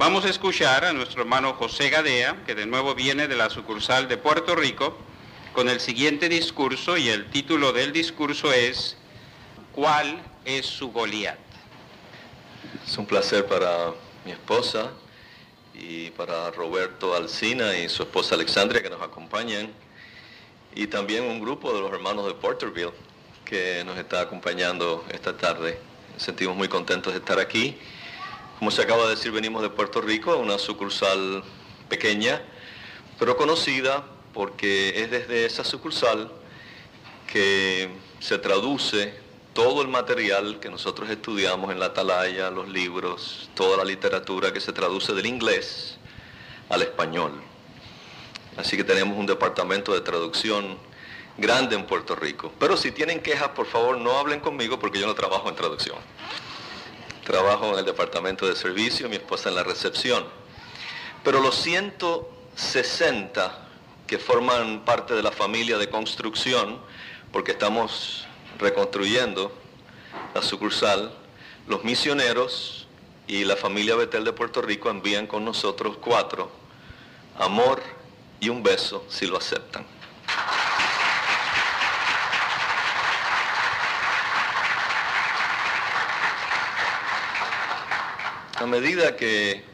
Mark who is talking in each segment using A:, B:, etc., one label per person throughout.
A: Vamos a escuchar a nuestro hermano José Gadea, que de nuevo viene de la sucursal de Puerto Rico, con el siguiente discurso y el título del discurso es ¿Cuál es su Goliat?
B: Es un placer para mi esposa y para Roberto Alcina y su esposa Alexandria que nos acompañan y también un grupo de los hermanos de Porterville que nos está acompañando esta tarde. Sentimos muy contentos de estar aquí como se acaba de decir, venimos de Puerto Rico, una sucursal pequeña, pero conocida porque es desde esa sucursal que se traduce todo el material que nosotros estudiamos en la atalaya, los libros, toda la literatura que se traduce del inglés al español. Así que tenemos un departamento de traducción grande en Puerto Rico. Pero si tienen quejas, por favor, no hablen conmigo porque yo no trabajo en traducción. Trabajo en el departamento de servicio, mi esposa en la recepción. Pero los 160 que forman parte de la familia de construcción, porque estamos reconstruyendo la sucursal, los misioneros y la familia Betel de Puerto Rico envían con nosotros cuatro, amor y un beso si lo aceptan. A medida que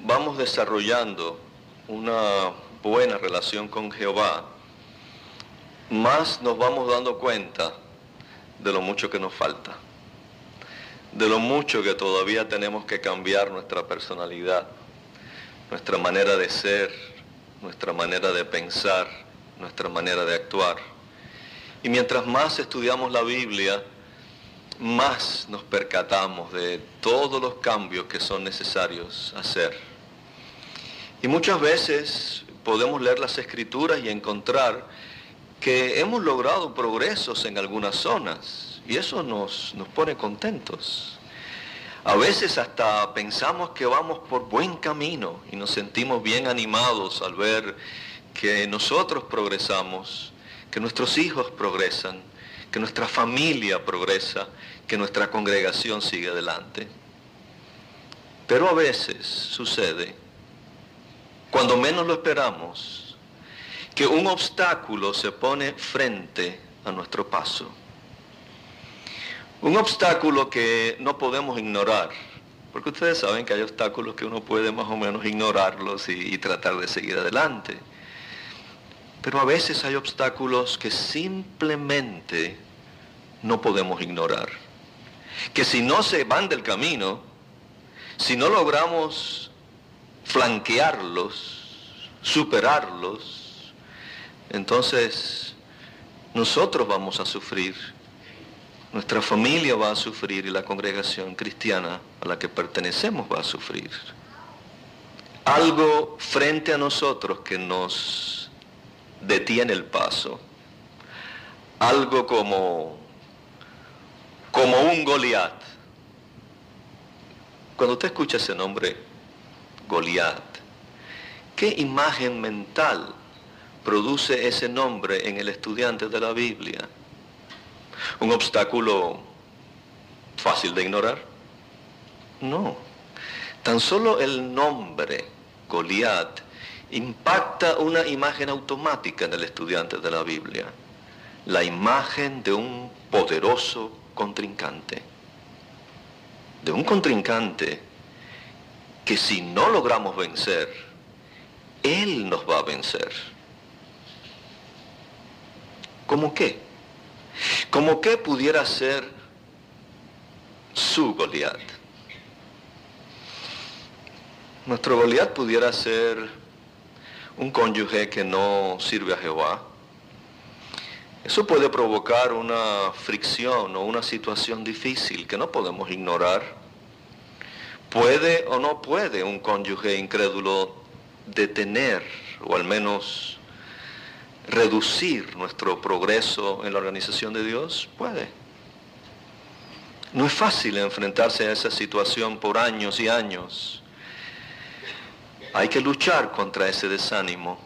B: vamos desarrollando una buena relación con Jehová, más nos vamos dando cuenta de lo mucho que nos falta, de lo mucho que todavía tenemos que cambiar nuestra personalidad, nuestra manera de ser, nuestra manera de pensar, nuestra manera de actuar. Y mientras más estudiamos la Biblia, más nos percatamos de todos los cambios que son necesarios hacer. Y muchas veces podemos leer las escrituras y encontrar que hemos logrado progresos en algunas zonas y eso nos, nos pone contentos. A veces hasta pensamos que vamos por buen camino y nos sentimos bien animados al ver que nosotros progresamos, que nuestros hijos progresan, que nuestra familia progresa, que nuestra congregación sigue adelante. Pero a veces sucede, cuando menos lo esperamos, que un obstáculo se pone frente a nuestro paso. Un obstáculo que no podemos ignorar, porque ustedes saben que hay obstáculos que uno puede más o menos ignorarlos y, y tratar de seguir adelante. Pero a veces hay obstáculos que simplemente no podemos ignorar. Que si no se van del camino, si no logramos flanquearlos, superarlos, entonces nosotros vamos a sufrir, nuestra familia va a sufrir y la congregación cristiana a la que pertenecemos va a sufrir. Algo frente a nosotros que nos detiene el paso. Algo como, como un Goliat. Cuando usted escucha ese nombre, Goliat, ¿qué imagen mental produce ese nombre en el estudiante de la Biblia? ¿Un obstáculo fácil de ignorar? No. Tan solo el nombre, Goliat, impacta una imagen automática en el estudiante de la Biblia, la imagen de un poderoso contrincante, de un contrincante que si no logramos vencer, Él nos va a vencer. ¿Cómo qué? ¿Cómo qué pudiera ser su Goliat? Nuestro Goliat pudiera ser un cónyuge que no sirve a Jehová, eso puede provocar una fricción o una situación difícil que no podemos ignorar. ¿Puede o no puede un cónyuge incrédulo detener o al menos reducir nuestro progreso en la organización de Dios? Puede. No es fácil enfrentarse a esa situación por años y años. Hay que luchar contra ese desánimo.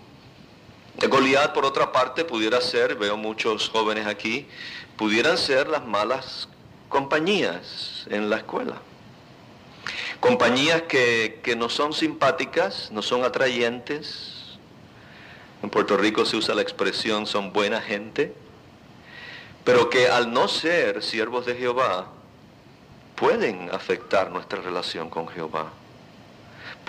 B: Goliat, por otra parte, pudiera ser, veo muchos jóvenes aquí, pudieran ser las malas compañías en la escuela. compañías que, que no son simpáticas, no son atrayentes. En Puerto Rico se usa la expresión son buena gente, pero que al no ser siervos de Jehová, pueden afectar nuestra relación con Jehová.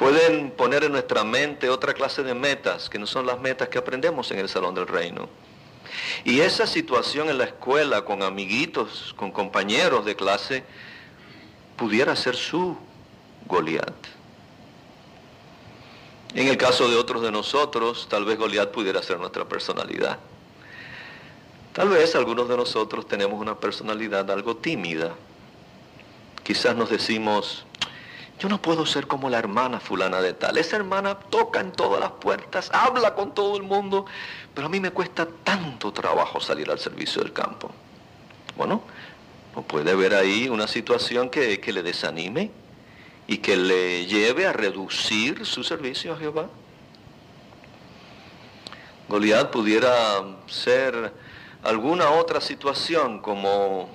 B: Pueden poner en nuestra mente otra clase de metas que no son las metas que aprendemos en el Salón del Reino. Y esa situación en la escuela con amiguitos, con compañeros de clase, pudiera ser su Goliat. En el caso de otros de nosotros, tal vez Goliat pudiera ser nuestra personalidad. Tal vez algunos de nosotros tenemos una personalidad algo tímida. Quizás nos decimos, yo no puedo ser como la hermana fulana de tal. Esa hermana toca en todas las puertas, habla con todo el mundo, pero a mí me cuesta tanto trabajo salir al servicio del campo. Bueno, no puede haber ahí una situación que, que le desanime y que le lleve a reducir su servicio a Jehová. Goliat pudiera ser alguna otra situación como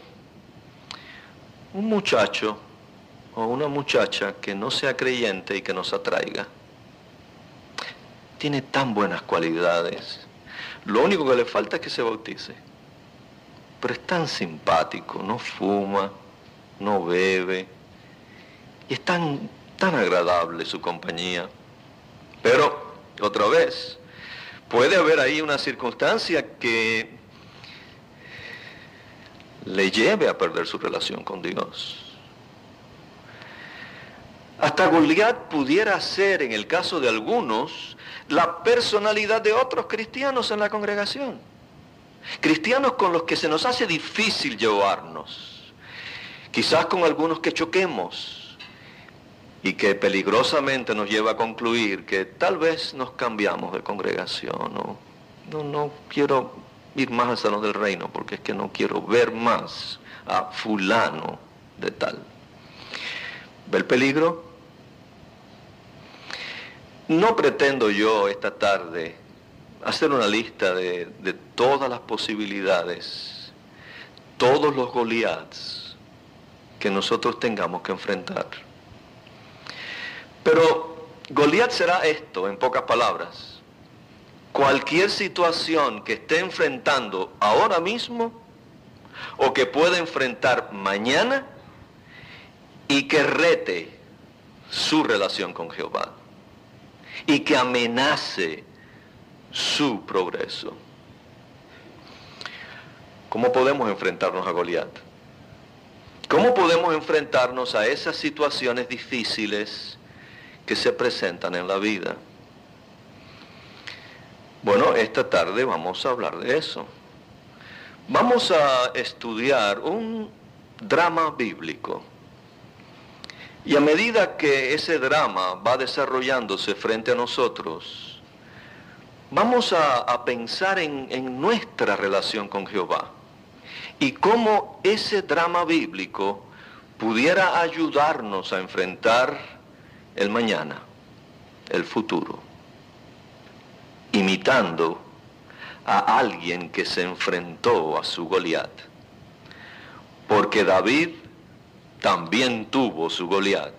B: un muchacho o una muchacha que no sea creyente y que nos atraiga. Tiene tan buenas cualidades. Lo único que le falta es que se bautice. Pero es tan simpático, no fuma, no bebe. Y es tan, tan agradable su compañía. Pero, otra vez, puede haber ahí una circunstancia que le lleve a perder su relación con Dios. Hasta Goliat pudiera ser, en el caso de algunos, la personalidad de otros cristianos en la congregación. Cristianos con los que se nos hace difícil llevarnos. Quizás con algunos que choquemos y que peligrosamente nos lleva a concluir que tal vez nos cambiamos de congregación. No, no, no quiero ir más al salón del reino porque es que no quiero ver más a fulano de tal. ¿Ve el peligro? No pretendo yo esta tarde hacer una lista de, todas las posibilidades, todos los Goliaths que nosotros tengamos que enfrentar. Pero Goliat será esto, en pocas palabras. Cualquier situación que esté enfrentando ahora mismo o que pueda enfrentar mañana y que rete su relación con Jehová y que amenace su progreso. ¿Cómo podemos enfrentarnos a Goliat? ¿Cómo podemos enfrentarnos a esas situaciones difíciles que se presentan en la vida? Bueno, esta tarde vamos a hablar de eso. Vamos a estudiar un drama bíblico y a medida que ese drama va desarrollándose frente a nosotros, vamos a, pensar en, en nuestra relación con Jehová y cómo ese drama bíblico pudiera ayudarnos a enfrentar el mañana, el futuro, imitando a alguien que se enfrentó a su Goliat. Porque David también tuvo su Goliat.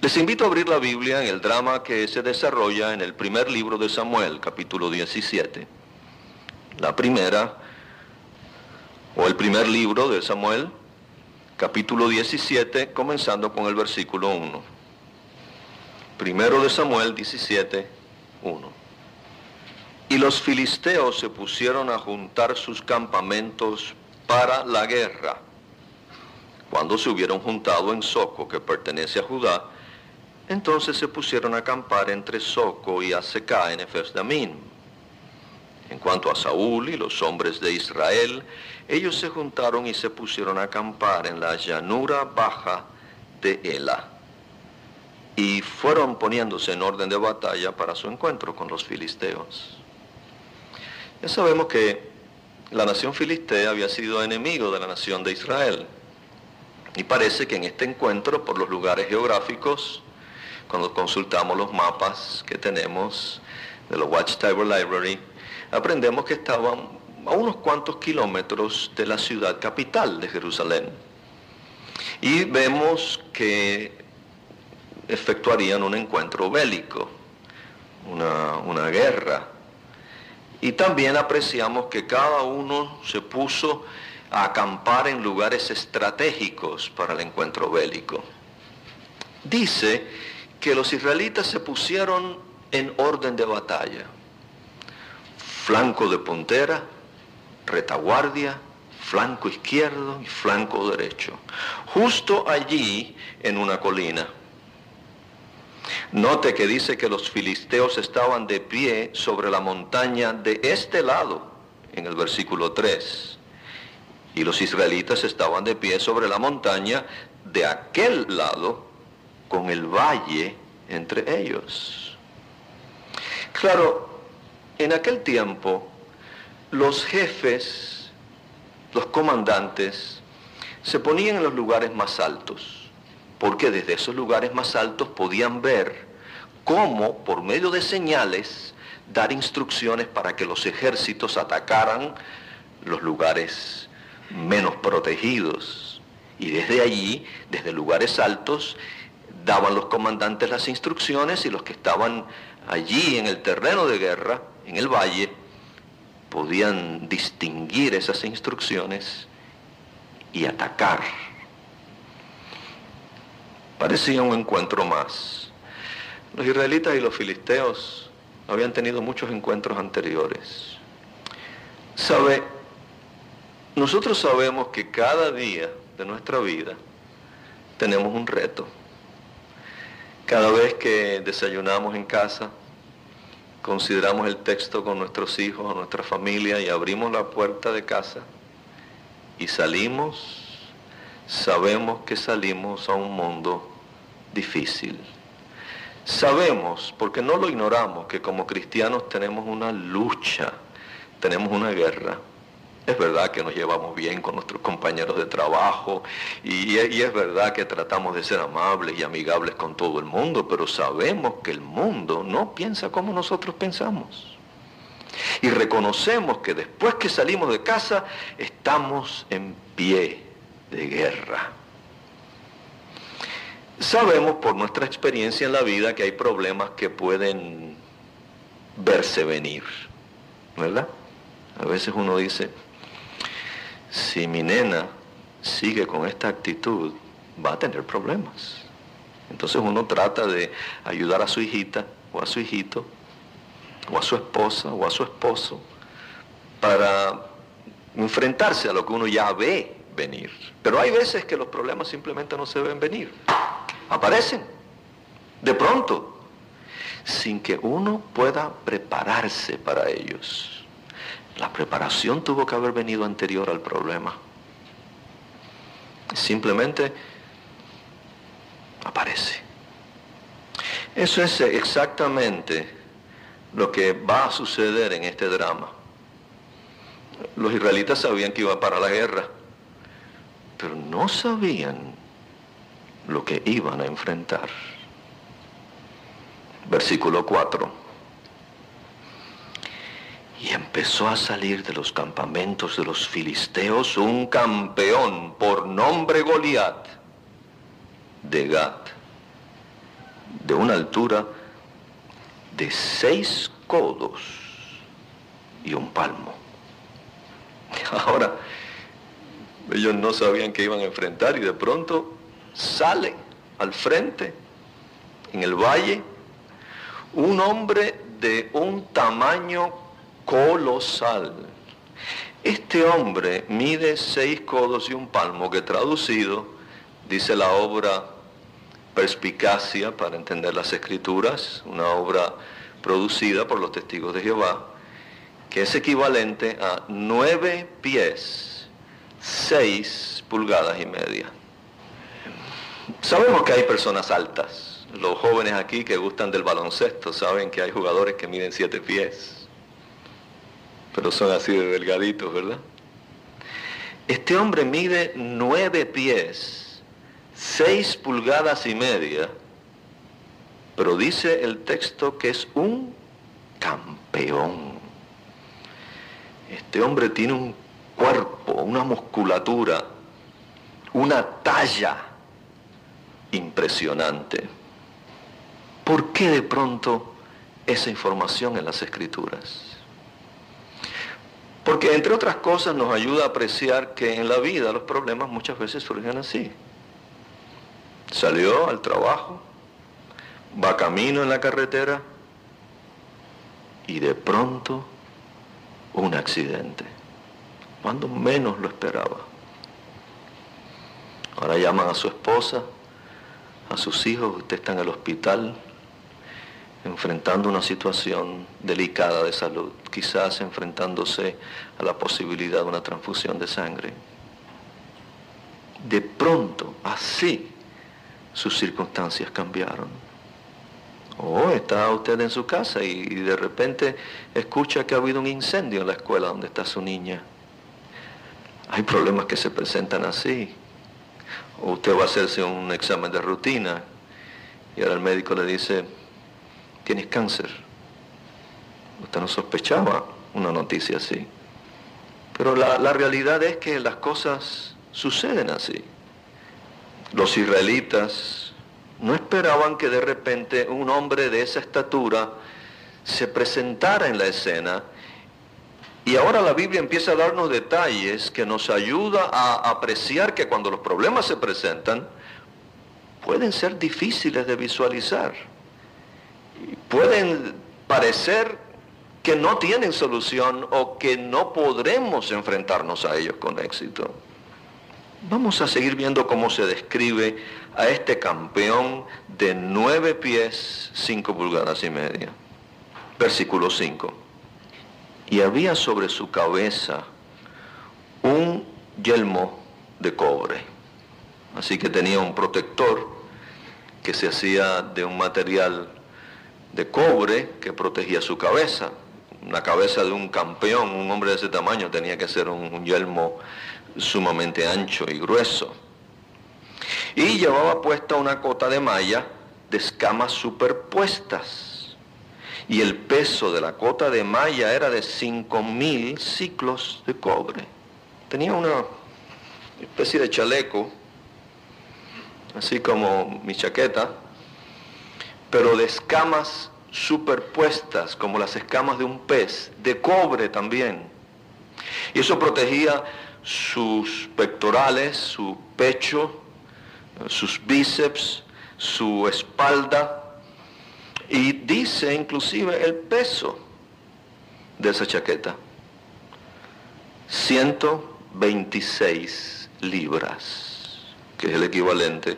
B: Les invito a abrir la Biblia en el drama que se desarrolla en el primer libro de Samuel, capítulo 17. La primera, o el primer libro de Samuel, capítulo 17, comenzando con el versículo 1. Primero de Samuel 17, 1. Y los filisteos se pusieron a juntar sus campamentos para la guerra cuando se hubieron juntado en Soco, que pertenece a Judá, entonces se pusieron a acampar entre Soco y Aseca en Efesdamín. En cuanto a Saúl y los hombres de Israel, ellos se juntaron y se pusieron a acampar en la llanura baja de Ela. Y fueron poniéndose en orden de batalla para su encuentro con los filisteos. Ya sabemos que la nación filistea había sido enemigo de la nación de Israel. Y parece que en este encuentro, por los lugares geográficos, cuando consultamos los mapas que tenemos de la Watchtower Library, aprendemos que estaban a unos cuantos kilómetros de la ciudad capital de Jerusalén. Y vemos que efectuarían un encuentro bélico, una, una guerra. Y también apreciamos que cada uno se puso a acampar en lugares estratégicos para el encuentro bélico. Dice que los israelitas se pusieron en orden de batalla. Flanco de puntera, retaguardia, flanco izquierdo y flanco derecho. Justo allí en una colina. Note que dice que los filisteos estaban de pie sobre la montaña de este lado, en el versículo 3. Y los israelitas estaban de pie sobre la montaña de aquel lado, con el valle entre ellos. Claro, en aquel tiempo los jefes, los comandantes, se ponían en los lugares más altos, porque desde esos lugares más altos podían ver cómo, por medio de señales, dar instrucciones para que los ejércitos atacaran los lugares menos protegidos. Y desde allí, desde lugares altos, daban los comandantes las instrucciones y los que estaban allí en el terreno de guerra, en el valle, podían distinguir esas instrucciones y atacar. Parecía un encuentro más. Los israelitas y los filisteos habían tenido muchos encuentros anteriores. ¿Sabe? Nosotros sabemos que cada día de nuestra vida tenemos un reto. Cada vez que desayunamos en casa, consideramos el texto con nuestros hijos nuestra familia y abrimos la puerta de casa y salimos, sabemos que salimos a un mundo difícil. Sabemos, porque no lo ignoramos, que como cristianos tenemos una lucha, tenemos una guerra. Es verdad que nos llevamos bien con nuestros compañeros de trabajo y, es verdad que tratamos de ser amables y amigables con todo el mundo, pero sabemos que el mundo no piensa como nosotros pensamos. Y reconocemos que después que salimos de casa estamos en pie de guerra. Sabemos por nuestra experiencia en la vida que hay problemas que pueden verse venir, ¿verdad? A veces uno dice, si mi nena sigue con esta actitud, va a tener problemas. Entonces uno trata de ayudar a su hijita o a su hijito, o a su esposa o a su esposo, para enfrentarse a lo que uno ya ve venir. Pero hay veces que los problemas simplemente no se ven venir. Aparecen de pronto, sin que uno pueda prepararse para ellos. La preparación tuvo que haber venido anterior al problema. Simplemente aparece. Eso es exactamente lo que va a suceder en este drama. Los israelitas sabían que iba para la guerra, pero no sabían lo que iban a enfrentar. Versículo 4. Y empezó a salir de los campamentos de los filisteos un campeón por nombre Goliat de Gat, de una altura de seis codos y un palmo. Ahora, ellos no sabían que iban a enfrentar y de pronto sale al frente, en el valle, un hombre de un tamaño colosal. Este hombre mide seis codos y un palmo, que traducido, dice la obra Perspicacia para entender las escrituras, una obra producida por los testigos de Jehová, que es equivalente a nueve pies, seis pulgadas y media. Sabemos que hay personas altas. Los jóvenes aquí que gustan del baloncesto saben que hay jugadores que miden siete pies pero son así de delgaditos, ¿verdad? Este hombre mide nueve pies, seis pulgadas y media, pero dice el texto que es un campeón. Este hombre tiene un cuerpo, una musculatura, una talla impresionante. ¿Por qué de pronto esa información en las escrituras? Porque entre otras cosas nos ayuda a apreciar que en la vida los problemas muchas veces surgen así. Salió al trabajo, va camino en la carretera y de pronto un accidente, cuando menos lo esperaba. Ahora llaman a su esposa, a sus hijos, usted está en el hospital, enfrentando una situación delicada de salud, quizás enfrentándose a la posibilidad de una transfusión de sangre. De pronto, así, sus circunstancias cambiaron. O está usted en su casa y, de repente escucha que ha habido un incendio en la escuela donde está su niña. Hay problemas que se presentan así. O usted va a hacerse un examen de rutina y ahora el médico le dice, tienes cáncer. Usted no sospechaba una noticia así. Pero la, la realidad es que las cosas suceden así. Los israelitas no esperaban que de repente un hombre de esa estatura se presentara en la escena y ahora la Biblia empieza a darnos detalles que nos ayuda a apreciar que cuando los problemas se presentan, pueden ser difíciles de visualizar pueden parecer que no tienen solución o que no podremos enfrentarnos a ellos con éxito. Vamos a seguir viendo cómo se describe a este campeón de nueve pies, cinco pulgadas y media. Versículo 5. Y había sobre su cabeza un yelmo de cobre. Así que tenía un protector que se hacía de un material de cobre que protegía su cabeza. La cabeza de un campeón, un hombre de ese tamaño, tenía que ser un, yelmo sumamente ancho y grueso. Y llevaba puesta una cota de malla de escamas superpuestas. Y el peso de la cota de malla era de 5.000 ciclos de cobre. Tenía una especie de chaleco, así como mi chaqueta, pero de escamas superpuestas, como las escamas de un pez, de cobre también. Y eso protegía sus pectorales, su pecho, sus bíceps, su espalda, y dice inclusive el peso de esa chaqueta. 126 libras, que es el equivalente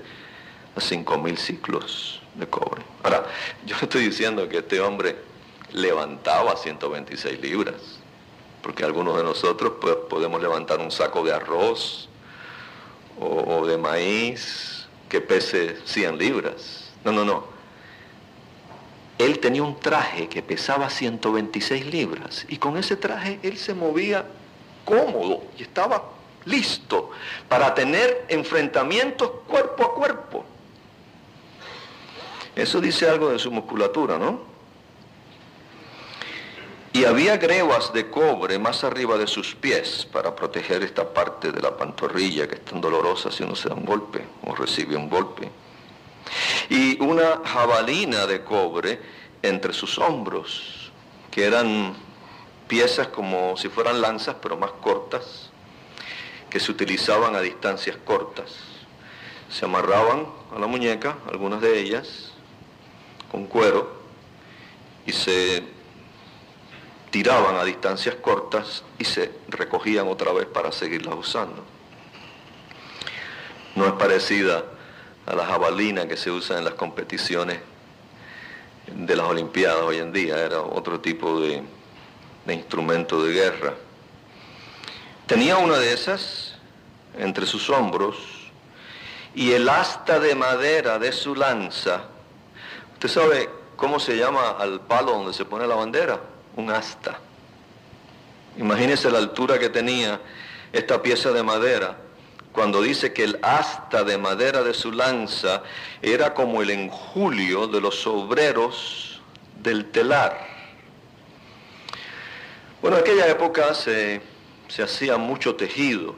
B: a 5.000 ciclos de cobre. Ahora, yo no estoy diciendo que este hombre levantaba 126 libras, porque algunos de nosotros pues, podemos levantar un saco de arroz o, de maíz que pese 100 libras. No, no, no. Él tenía un traje que pesaba 126 libras y con ese traje él se movía cómodo y estaba listo para tener enfrentamientos cuerpo a cuerpo. Eso dice algo de su musculatura, ¿no? Y había grebas de cobre más arriba de sus pies para proteger esta parte de la pantorrilla que es tan dolorosa si uno se da un golpe o recibe un golpe. Y una jabalina de cobre entre sus hombros, que eran piezas como si fueran lanzas, pero más cortas, que se utilizaban a distancias cortas. Se amarraban a la muñeca, algunas de ellas, con cuero y se tiraban a distancias cortas y se recogían otra vez para seguirlas usando. No es parecida a la jabalina que se usa en las competiciones de las Olimpiadas hoy en día, era otro tipo de, de instrumento de guerra. Tenía una de esas entre sus hombros y el asta de madera de su lanza ¿Usted sabe cómo se llama al palo donde se pone la bandera? Un asta. Imagínese la altura que tenía esta pieza de madera cuando dice que el asta de madera de su lanza era como el enjulio de los obreros del telar. Bueno, en aquella época se, se hacía mucho tejido,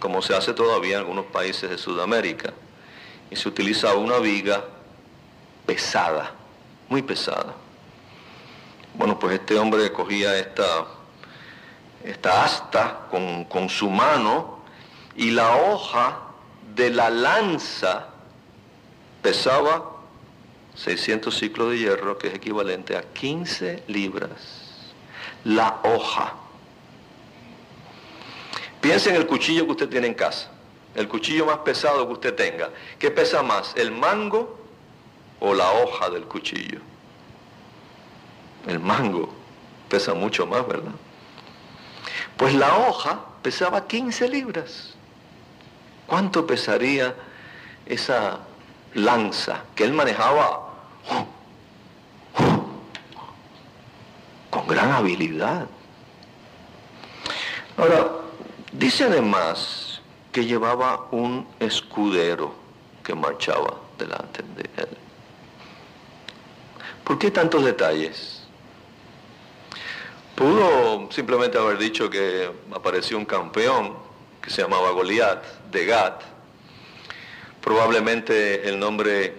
B: como se hace todavía en algunos países de Sudamérica. y se utilizaba una viga pesada, muy pesada. Bueno, pues este hombre cogía esta, esta asta con, con su mano y la hoja de la lanza pesaba 600 ciclos de hierro, que es equivalente a 15 libras. La hoja. Piensa en el cuchillo que usted tiene en casa, el cuchillo más pesado que usted tenga. ¿Qué pesa más, el mango o la hoja del cuchillo? El mango pesa mucho más, ¿verdad? Pues la hoja pesaba 15 libras. ¿Cuánto pesaría esa lanza que él manejaba con gran habilidad? Ahora, dice además que llevaba un escudero que marchaba delante de él. ¿Por qué tantos detalles? Pudo simplemente haber dicho que apareció un campeón que se llamaba Goliat de Gat. Probablemente el nombre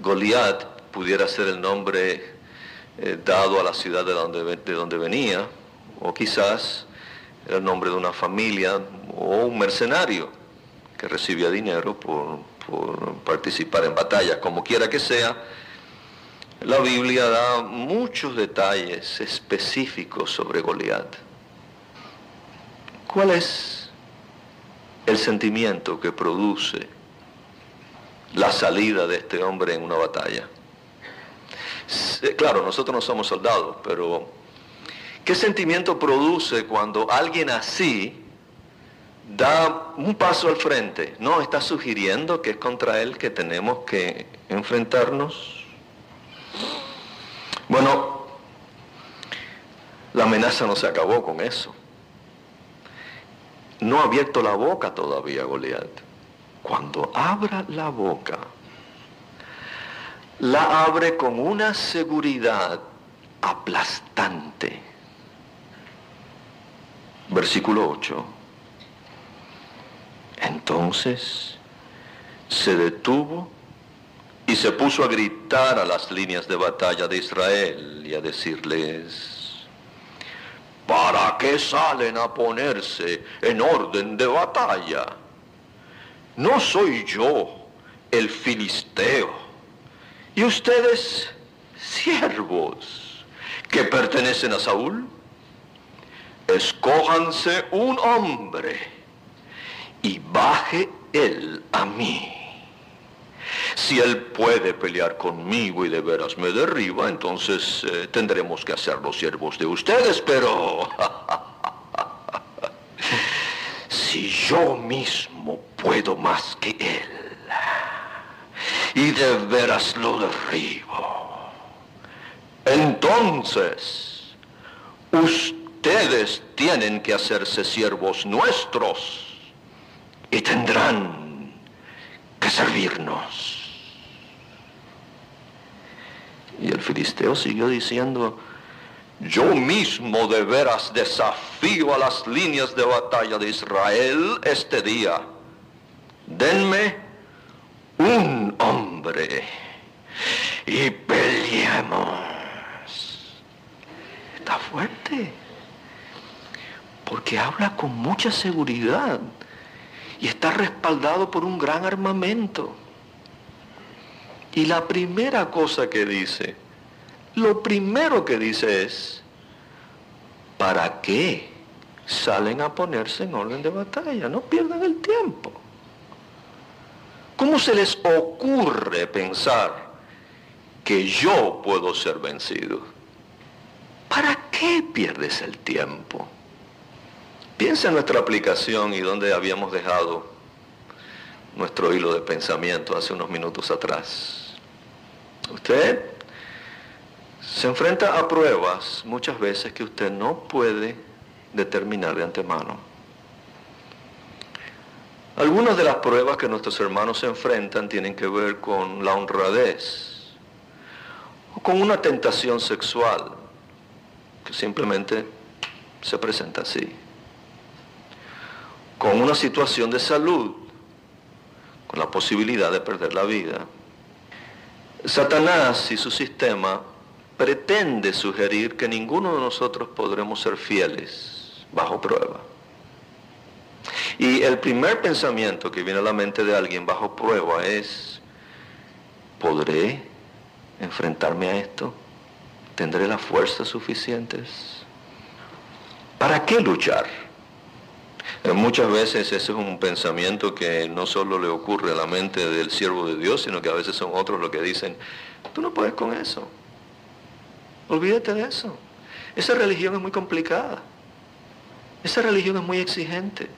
B: Goliat pudiera ser el nombre eh, dado a la ciudad de donde, de donde venía, o quizás el nombre de una familia o un mercenario que recibía dinero por, por participar en batallas, como quiera que sea. La Biblia da muchos detalles específicos sobre Goliat. ¿Cuál es el sentimiento que produce la salida de este hombre en una batalla. Claro, nosotros no somos soldados, pero ¿qué sentimiento produce cuando alguien así da un paso al frente? ¿No está sugiriendo que es contra él que tenemos que enfrentarnos? Bueno, la amenaza no se acabó con eso no ha abierto la boca todavía Goliat. Cuando abra la boca, la abre con una seguridad aplastante. Versículo 8. Entonces se detuvo y se puso a gritar a las líneas de batalla de Israel y a decirles, ¿Para qué salen a ponerse en orden de batalla? No soy yo el filisteo y ustedes siervos que pertenecen a Saúl. Escójanse un hombre y baje él a mí. Si él puede pelear conmigo y de veras me derriba, entonces eh, tendremos que hacer los siervos de ustedes, pero si yo mismo puedo más que él y de veras lo derribo, entonces ustedes tienen que hacerse siervos nuestros y tendrán que servirnos. Y el filisteo siguió diciendo, yo mismo de veras desafío a las líneas de batalla de Israel este día. Denme un hombre y peleemos. Está fuerte, porque habla con mucha seguridad y está respaldado por un gran armamento. Y la primera cosa que dice, lo primero que dice es, ¿para qué salen a ponerse en orden de batalla? No pierdan el tiempo. ¿Cómo se les ocurre pensar que yo puedo ser vencido? ¿Para qué pierdes el tiempo? Piensa en nuestra aplicación y dónde habíamos dejado nuestro hilo de pensamiento hace unos minutos atrás. Usted se enfrenta a pruebas muchas veces que usted no puede determinar de antemano. Algunas de las pruebas que nuestros hermanos se enfrentan tienen que ver con la honradez o con una tentación sexual que simplemente se presenta así, con una situación de salud con la posibilidad de perder la vida. Satanás y su sistema pretende sugerir que ninguno de nosotros podremos ser fieles bajo prueba. Y el primer pensamiento que viene a la mente de alguien bajo prueba es, ¿podré enfrentarme a esto? ¿Tendré las fuerzas suficientes? ¿Para qué luchar? Muchas veces ese es un pensamiento que no solo le ocurre a la mente del siervo de Dios, sino que a veces son otros los que dicen, tú no puedes con eso. Olvídate de eso. Esa religión es muy complicada. Esa religión es muy exigente.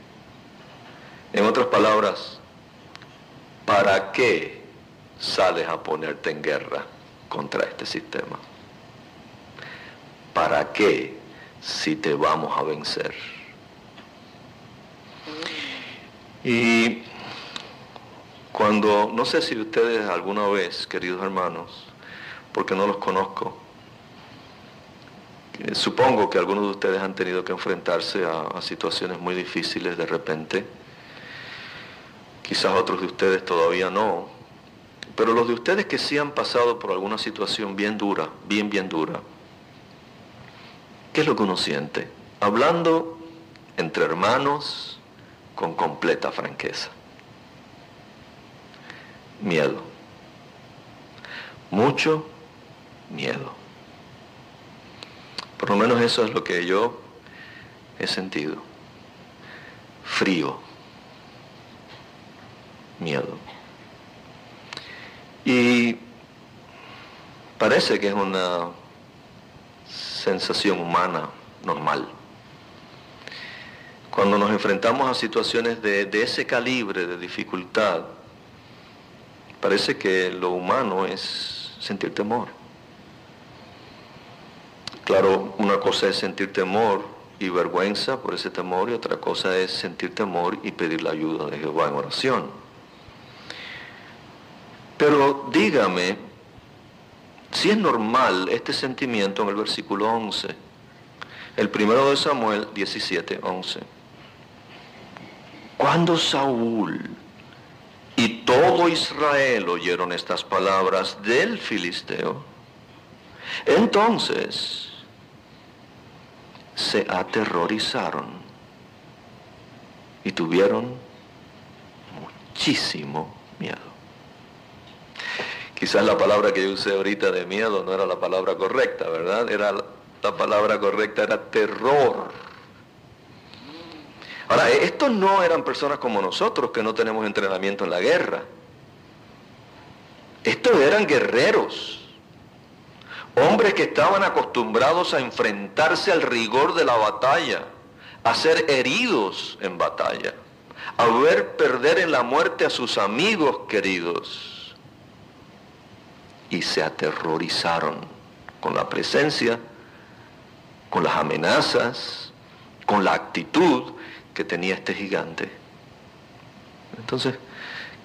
B: En otras palabras, ¿para qué sales a ponerte en guerra contra este sistema? ¿Para qué si te vamos a vencer? Y cuando, no sé si ustedes alguna vez, queridos hermanos, porque no los conozco, eh, supongo que algunos de ustedes han tenido que enfrentarse a, situaciones muy difíciles de repente, quizás otros de ustedes todavía no, pero los de ustedes que sí han pasado por alguna situación bien dura, bien, bien dura, ¿qué es lo que uno siente? Hablando entre hermanos, con completa franqueza. Miedo. Mucho miedo. Por lo menos eso es lo que yo he sentido. Frío. Miedo. Y parece que es una sensación humana normal. Cuando nos enfrentamos a situaciones de, ese calibre de dificultad, parece que lo humano es sentir temor. Claro, una cosa es sentir temor y vergüenza por ese temor y otra cosa es sentir temor y pedir la ayuda de Jehová en oración. Pero dígame si es normal este sentimiento en el versículo 11. El primero de Samuel 17, 11. Cuando Saúl y todo Israel oyeron estas palabras del filisteo, entonces se aterrorizaron y tuvieron muchísimo miedo. Quizás la palabra que yo usé ahorita de miedo no era la palabra correcta, ¿verdad? Era la palabra correcta era terror. Ahora, estos no eran personas como nosotros que no tenemos entrenamiento en la guerra. Estos eran guerreros. Hombres que estaban acostumbrados a enfrentarse al rigor de la batalla, a ser heridos en batalla, a ver perder en la muerte a sus amigos queridos. Y se aterrorizaron con la presencia, con las amenazas, con la actitud que tenía este gigante. Entonces,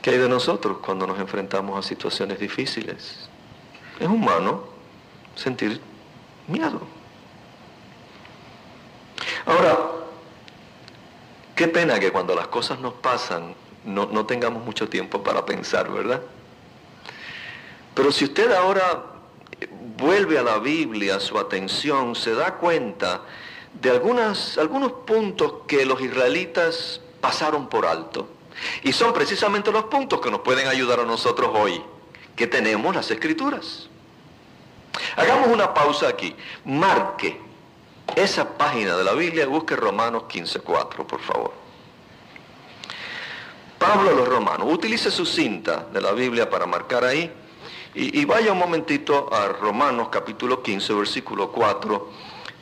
B: ¿qué hay de nosotros cuando nos enfrentamos a situaciones difíciles? Es humano sentir miedo. Ahora, qué pena que cuando las cosas nos pasan no, no tengamos mucho tiempo para pensar, ¿verdad? Pero si usted ahora vuelve a la Biblia su atención, se da cuenta de algunas, algunos puntos que los israelitas pasaron por alto. Y son precisamente los puntos que nos pueden ayudar a nosotros hoy, que tenemos las escrituras. Hagamos una pausa aquí. Marque esa página de la Biblia busque Romanos 15.4, por favor. Pablo a los romanos, utilice su cinta de la Biblia para marcar ahí y, y vaya un momentito a Romanos capítulo 15, versículo 4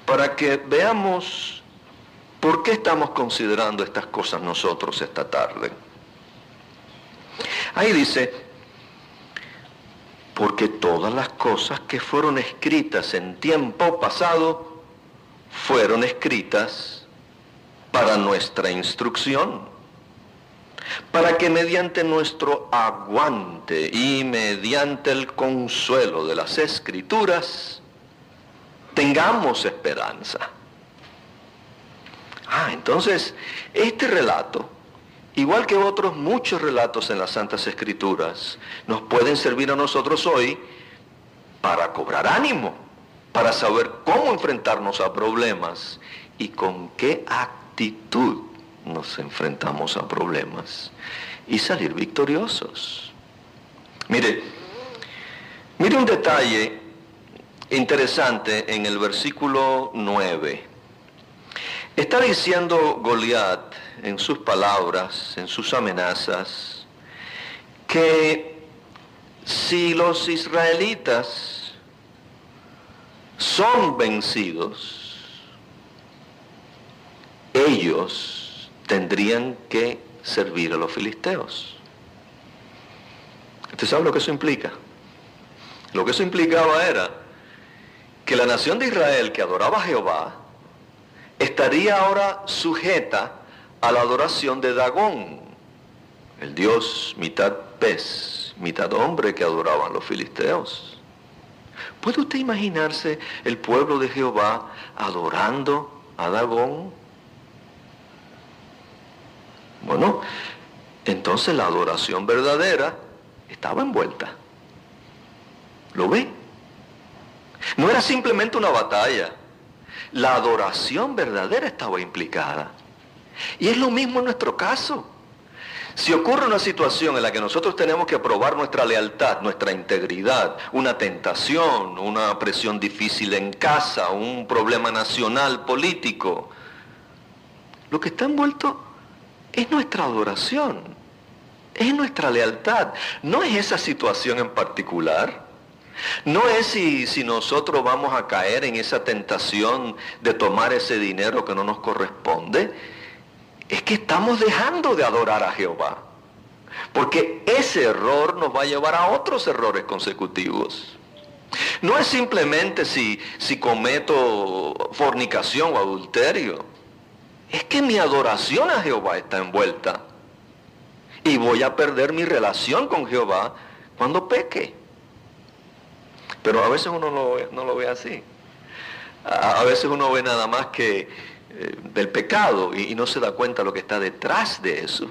B: para que veamos por qué estamos considerando estas cosas nosotros esta tarde. Ahí dice, porque todas las cosas que fueron escritas en tiempo pasado fueron escritas para nuestra instrucción, para que mediante nuestro aguante y mediante el consuelo de las escrituras, tengamos esperanza. Ah, entonces, este relato igual que otros muchos relatos en las Santas Escrituras, nos pueden servir a nosotros hoy para cobrar ánimo, para saber cómo enfrentarnos a problemas y con qué actitud nos enfrentamos a problemas y salir victoriosos. Mire, mire un detalle interesante en el versículo 9. Está diciendo Goliat en sus palabras, en sus amenazas, que si los israelitas son vencidos, ellos tendrían que servir a los filisteos. ¿Usted sabe lo que eso implica? Lo que eso implicaba era que la nación de Israel que adoraba a Jehová estaría ahora sujeta a la adoración de Dagón, el dios mitad pez, mitad hombre que adoraban los filisteos. ¿Puede usted imaginarse el pueblo de Jehová adorando a Dagón? Bueno, entonces la adoración verdadera estaba envuelta. ¿Lo ve? No era simplemente una batalla. La adoración verdadera estaba implicada. Y es lo mismo en nuestro caso. Si ocurre una situación en la que nosotros tenemos que probar nuestra lealtad, nuestra integridad, una tentación, una presión difícil en casa, un problema nacional, político, lo que está envuelto es nuestra adoración, es nuestra lealtad, no es esa situación en particular. No es si, si, nosotros vamos a caer en esa tentación de tomar ese dinero que no nos corresponde es que estamos dejando de adorar a Jehová. Porque ese error nos va a llevar a otros errores consecutivos. No es simplemente si, si cometo fornicación o adulterio. Es que mi adoración a Jehová está envuelta. Y voy a perder mi relación con Jehová cuando peque. Pero a veces uno no, lo ve así. A, a veces uno ve nada más que eh, del pecado y, y no se da cuenta lo que está detrás de eso.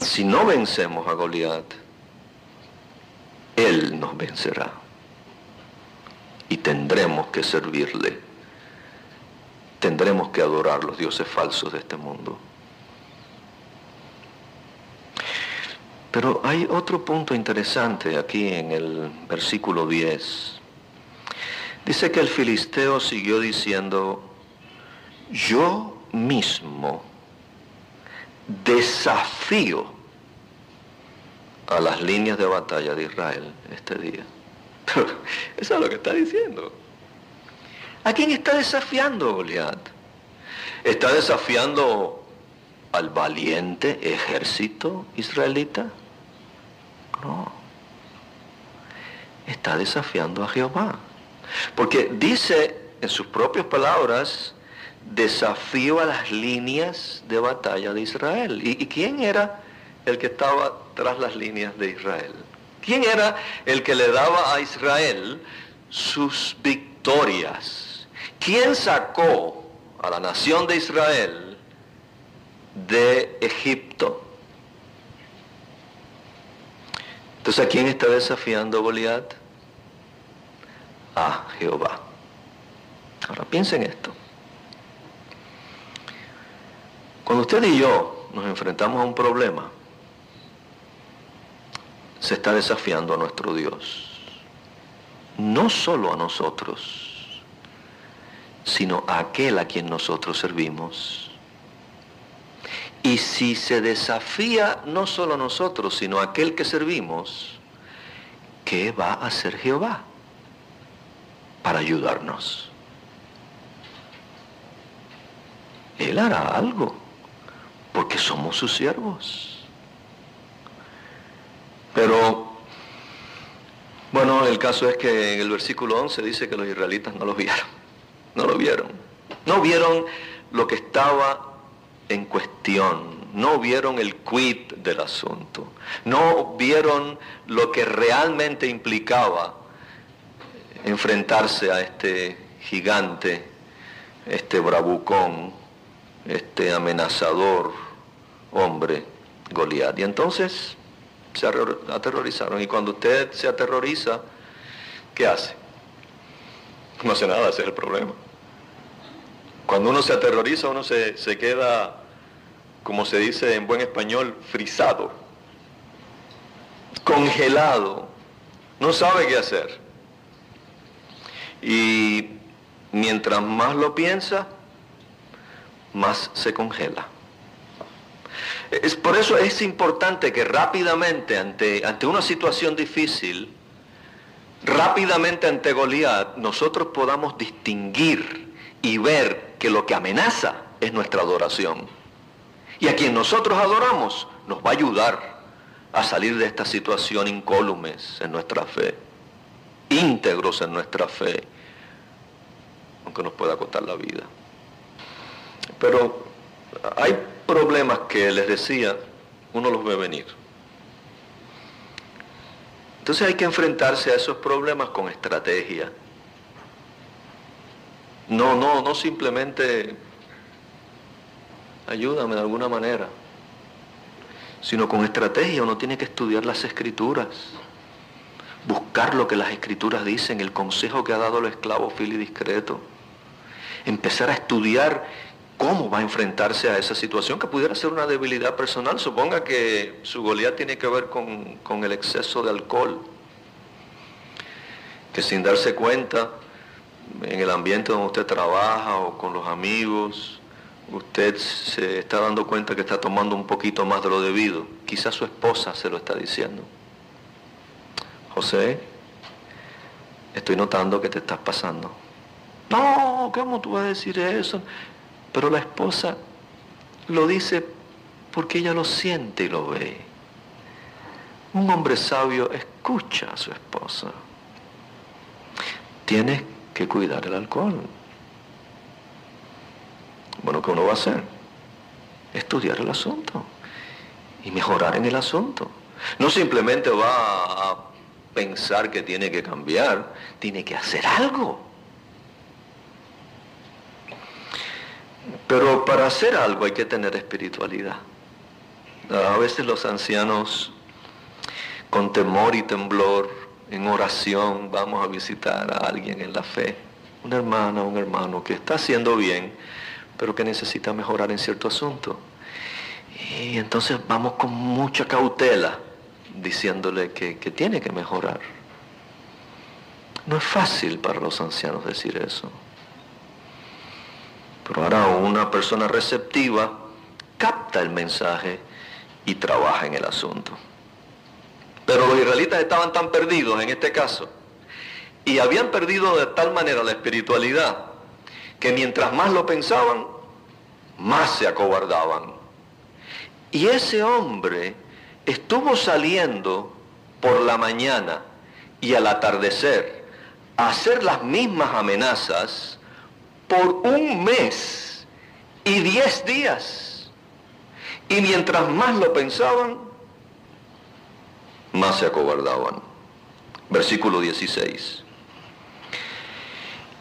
B: Si no vencemos a Goliat, Él nos vencerá y tendremos que servirle. Tendremos que adorar los dioses falsos de este mundo. Pero hay otro punto interesante aquí en el versículo 10. Dice que el filisteo siguió diciendo, yo mismo desafío a las líneas de batalla de Israel este día. Eso es lo que está diciendo. ¿A quién está desafiando Goliat? ¿Está desafiando al valiente ejército israelita? No. Está desafiando a Jehová. Porque dice en sus propias palabras, desafío a las líneas de batalla de Israel. ¿Y, quién era el que estaba tras las líneas de Israel? ¿Quién era el que le daba a Israel sus victorias? ¿Quién sacó a la nación de Israel de Egipto? Entonces, ¿a quién está desafiando Goliat? a Jehová. Ahora piensen esto. Cuando usted y yo nos enfrentamos a un problema, se está desafiando a nuestro Dios. No solo a nosotros, sino a aquel a quien nosotros servimos. Y si se desafía no solo nosotros, sino aquel que servimos, ¿qué va a hacer Jehová? para ayudarnos. Él hará algo, porque somos sus siervos. Pero, bueno, el caso es que en el versículo 11 dice que los israelitas no lo vieron, no lo vieron. No vieron lo que estaba en cuestión, no vieron el quid del asunto, no vieron lo que realmente implicaba enfrentarse a este gigante, este bravucón, este amenazador hombre, Goliat. Y entonces se aterrorizaron. Y cuando usted se aterroriza, ¿qué hace? No hace nada, ese es el problema. Cuando uno se aterroriza, uno se, se queda, como se dice en buen español, frisado, congelado, no sabe qué hacer. Y mientras más lo piensa, más se congela. Es, por eso es importante que rápidamente ante, ante una situación difícil, rápidamente ante Goliat, nosotros podamos distinguir y ver que lo que amenaza es nuestra adoración. Y a quien nosotros adoramos nos va a ayudar a salir de esta situación incólumes en nuestra fe, íntegros en nuestra fe, aunque nos pueda costar la vida. Pero hay problemas que les decía, uno los ve venir. Entonces hay que enfrentarse a esos problemas con estrategia. No, no, no simplemente ayúdame de alguna manera, sino con estrategia uno tiene que estudiar las escrituras, buscar lo que las escrituras dicen, el consejo que ha dado el esclavo Fili discreto, empezar a estudiar cómo va a enfrentarse a esa situación que pudiera ser una debilidad personal. Suponga que su Goliat tiene que ver con, el exceso de alcohol, que sin darse cuenta, en el ambiente donde usted trabaja o con los amigos, usted se está dando cuenta que está tomando un poquito más de lo debido. Quizás su esposa se lo está diciendo. José, estoy notando que te estás pasando. No, ¿cómo tú vas a decir eso? Pero la esposa lo dice porque ella lo siente y lo ve. Un hombre sabio escucha a su esposa. Tienes que cuidar el alcohol. Bueno, ¿qué uno va a hacer? Estudiar el asunto y mejorar en el asunto. No simplemente va a pensar que tiene que cambiar, tiene que hacer algo. Pero para hacer algo hay que tener espiritualidad. A veces los ancianos con temor y temblor, en oración, vamos a visitar a alguien en la fe, una hermana, un hermano que está haciendo bien, pero que necesita mejorar en cierto asunto. Y entonces vamos con mucha cautela diciéndole que, que tiene que mejorar. No es fácil para los ancianos decir eso. Pero ahora una persona receptiva capta el mensaje y trabaja en el asunto. Pero los israelitas estaban tan perdidos en este caso y habían perdido de tal manera la espiritualidad que mientras más lo pensaban, más se acobardaban. Y ese hombre estuvo saliendo por la mañana y al atardecer a hacer las mismas amenazas por un mes y diez días. Y mientras más lo pensaban, más se acobardaban. Versículo 16.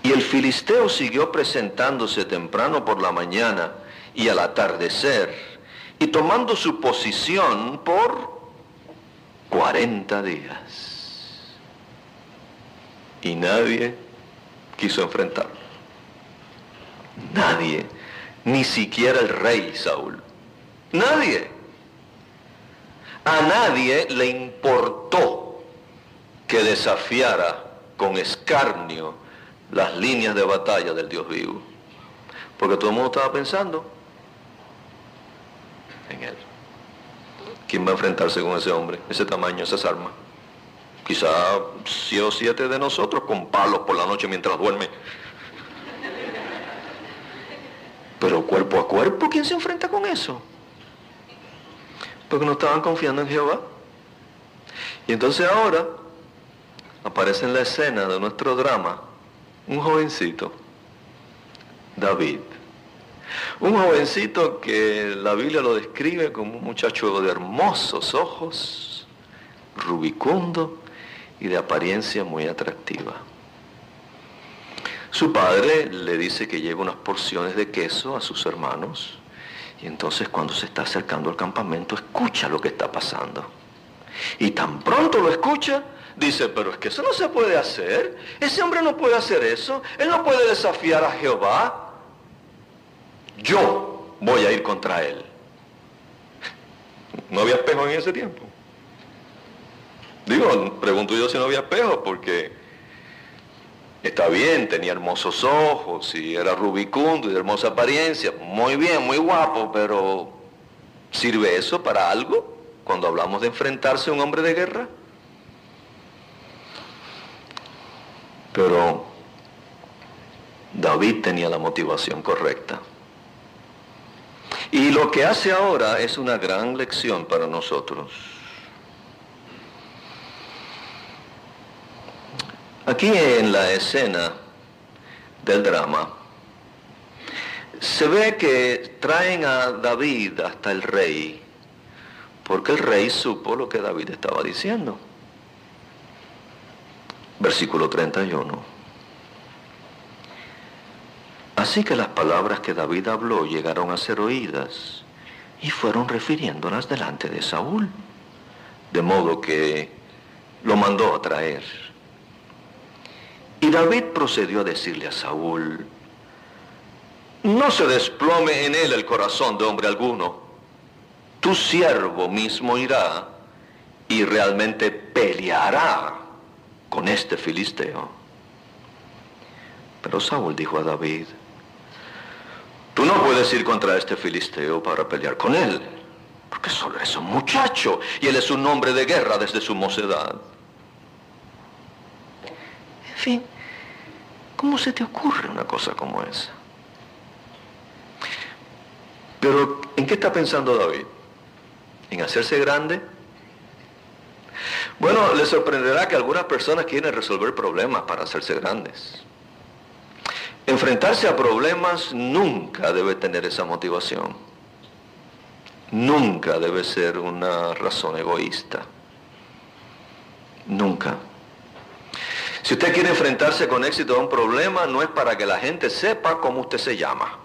B: Y el filisteo siguió presentándose temprano por la mañana y al atardecer, y tomando su posición por 40 días. Y nadie quiso enfrentarlo. Nadie, ni siquiera el rey Saúl. Nadie. A nadie le importó que desafiara con escarnio las líneas de batalla del Dios vivo. Porque todo el mundo estaba pensando en él. ¿Quién va a enfrentarse con ese hombre, ese tamaño, esas armas? Quizá si o siete de nosotros con palos por la noche mientras duerme. Pero cuerpo a cuerpo, ¿quién se enfrenta con eso? Porque no estaban confiando en Jehová. Y entonces ahora aparece en la escena de nuestro drama un jovencito, David. Un jovencito que la Biblia lo describe como un muchacho de hermosos ojos, rubicundo y de apariencia muy atractiva. Su padre le dice que lleve unas porciones de queso a sus hermanos y entonces cuando se está acercando al campamento escucha lo que está pasando. Y tan pronto lo escucha, dice, pero es que eso no se puede hacer. Ese hombre no puede hacer eso. Él no puede desafiar a Jehová. Yo voy a ir contra él. No había espejo en ese tiempo. Digo, pregunto yo si no había espejo, porque está bien, tenía hermosos ojos y era rubicundo y de hermosa apariencia. Muy bien, muy guapo, pero ¿sirve eso para algo cuando hablamos de enfrentarse a un hombre de guerra? Pero David tenía la motivación correcta. Y lo que hace ahora es una gran lección para nosotros. Aquí en la escena del drama, se ve que traen a David hasta el rey, porque el rey supo lo que David estaba diciendo. Versículo 31. Así que las palabras que David habló llegaron a ser oídas y fueron refiriéndolas delante de Saúl, de modo que lo mandó a traer. Y David procedió a decirle a Saúl, no se desplome en él el corazón de hombre alguno, tu siervo mismo irá y realmente peleará con este filisteo. Pero Saúl dijo a David, Tú no puedes ir contra este filisteo para pelear con él, porque solo es un muchacho y él es un hombre de guerra desde su mocedad. En fin, ¿cómo se te ocurre una cosa como esa? Pero, ¿en qué está pensando David? ¿En hacerse grande? Bueno, le sorprenderá que algunas personas quieren resolver problemas para hacerse grandes. Enfrentarse a problemas nunca debe tener esa motivación. Nunca debe ser una razón egoísta. Nunca. Si usted quiere enfrentarse con éxito a un problema, no es para que la gente sepa cómo usted se llama.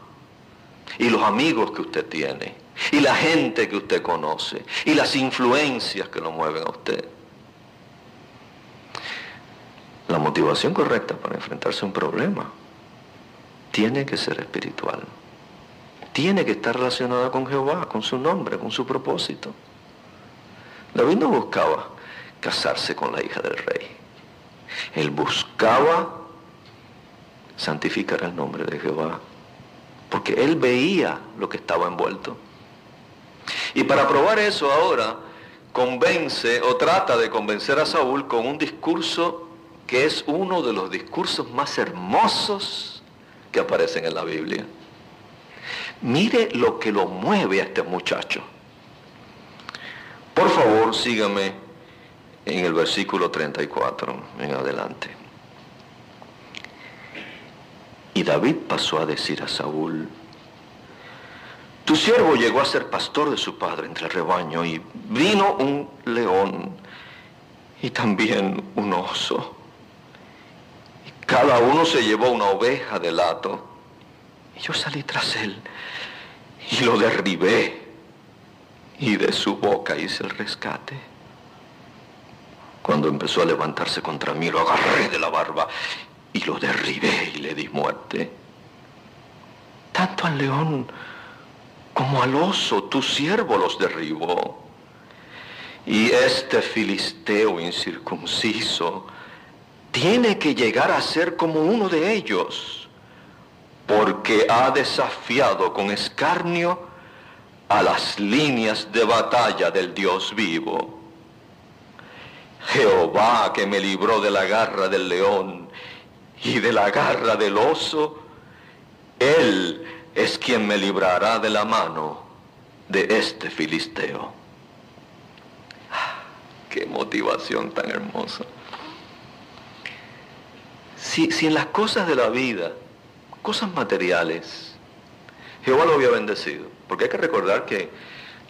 B: Y los amigos que usted tiene. Y la gente que usted conoce. Y las influencias que lo mueven a usted. La motivación correcta para enfrentarse a un problema tiene que ser espiritual. Tiene que estar relacionada con Jehová, con su nombre, con su propósito. David no buscaba casarse con la hija del rey. Él buscaba santificar el nombre de Jehová, porque él veía lo que estaba envuelto. Y para probar eso ahora, convence o trata de convencer a Saúl con un discurso que es uno de los discursos más hermosos que aparecen en la Biblia. Mire lo que lo mueve a este muchacho. Por favor, sígame en el versículo 34 en adelante. Y David pasó a decir a Saúl, tu siervo llegó a ser pastor de su padre entre el rebaño y vino un león y también un oso cada uno se llevó una oveja de lato. Y yo salí tras él y lo derribé. Y de su boca hice el rescate. Cuando empezó a levantarse contra mí, lo agarré de la barba y lo derribé y le di muerte. Tanto al león como al oso, tu siervo los derribó. Y este filisteo incircunciso, tiene que llegar a ser como uno de ellos, porque ha desafiado con escarnio a las líneas de batalla del Dios vivo. Jehová que me libró de la garra del león y de la garra del oso, Él es quien me librará de la mano de este filisteo. Qué motivación tan hermosa. Si, en las cosas de la vida, cosas materiales, Jehová lo había bendecido, porque hay que recordar que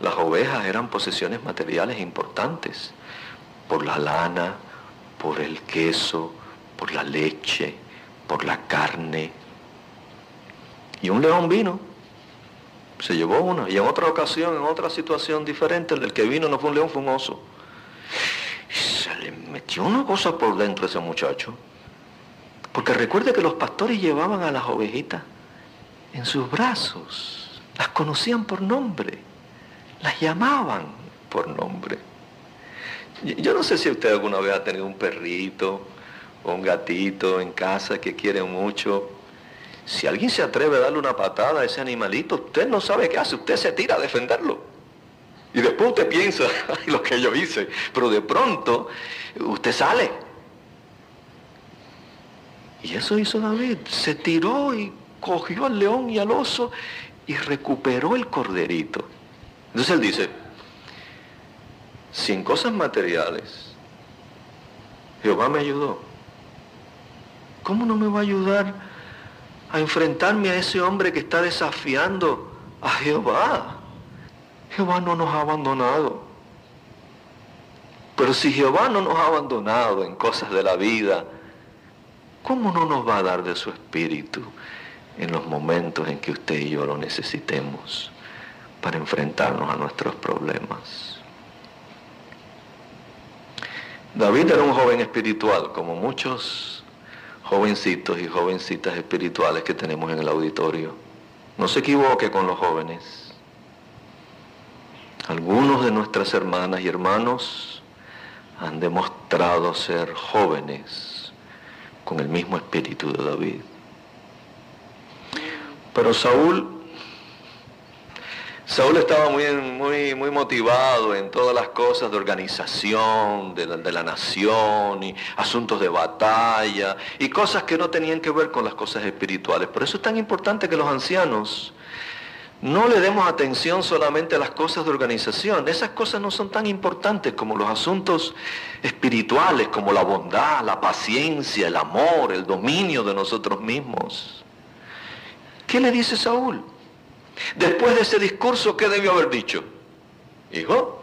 B: las ovejas eran posesiones materiales importantes, por la lana, por el queso, por la leche, por la carne. Y un león vino, se llevó una, y en otra ocasión, en otra situación diferente, el que vino no fue un león, fue un oso. Y se le metió una cosa por dentro a ese muchacho. Porque recuerde que los pastores llevaban a las ovejitas en sus brazos, las conocían por nombre, las llamaban por nombre. Yo no sé si usted alguna vez ha tenido un perrito o un gatito en casa que quiere mucho. Si alguien se atreve a darle una patada a ese animalito, usted no sabe qué hace, usted se tira a defenderlo. Y después usted piensa, lo que yo hice, pero de pronto usted sale. Y eso hizo David, se tiró y cogió al león y al oso y recuperó el corderito. Entonces él dice, sin cosas materiales, Jehová me ayudó. ¿Cómo no me va a ayudar a enfrentarme a ese hombre que está desafiando a Jehová? Jehová no nos ha abandonado. Pero si Jehová no nos ha abandonado en cosas de la vida, ¿cómo no nos va a dar de su espíritu en los momentos en que usted y yo lo necesitemos para enfrentarnos a nuestros problemas? David era un joven espiritual, como muchos jovencitos y jovencitas espirituales que tenemos en el auditorio. No se equivoque con los jóvenes. Algunos de nuestras hermanas y hermanos han demostrado ser jóvenes con el mismo espíritu de David. Pero Saúl Saúl estaba muy, muy, motivado en todas las cosas de organización de de la, nación y asuntos de batalla y cosas que no tenían que ver con las cosas espirituales. Por eso es tan importante que los ancianos no le demos atención solamente a las cosas de organización. Esas cosas no son tan importantes como los asuntos espirituales, como la bondad, la paciencia, el amor, el dominio de nosotros mismos. ¿Qué le dice Saúl? Después de ese discurso, ¿qué debió haber dicho? Hijo,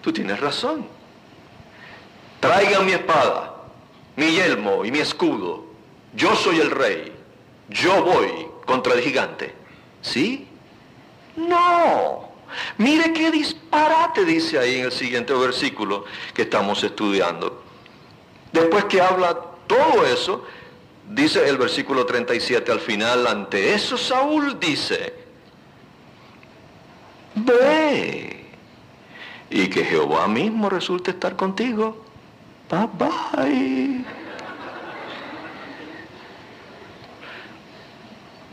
B: tú tienes razón. Traigan mi espada, mi yelmo y mi escudo. Yo soy el rey. Yo voy contra el gigante. ¿Sí? No. Mire qué disparate dice ahí en el siguiente versículo que estamos estudiando. Después que habla todo eso, dice el versículo 37 al final, ante eso Saúl dice, ve y que Jehová mismo resulte estar contigo. Bye bye.